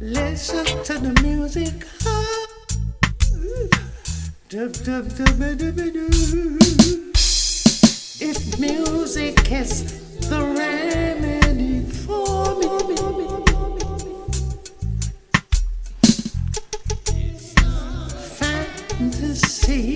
Listen to the music. If music is the remedy for me, fantasy.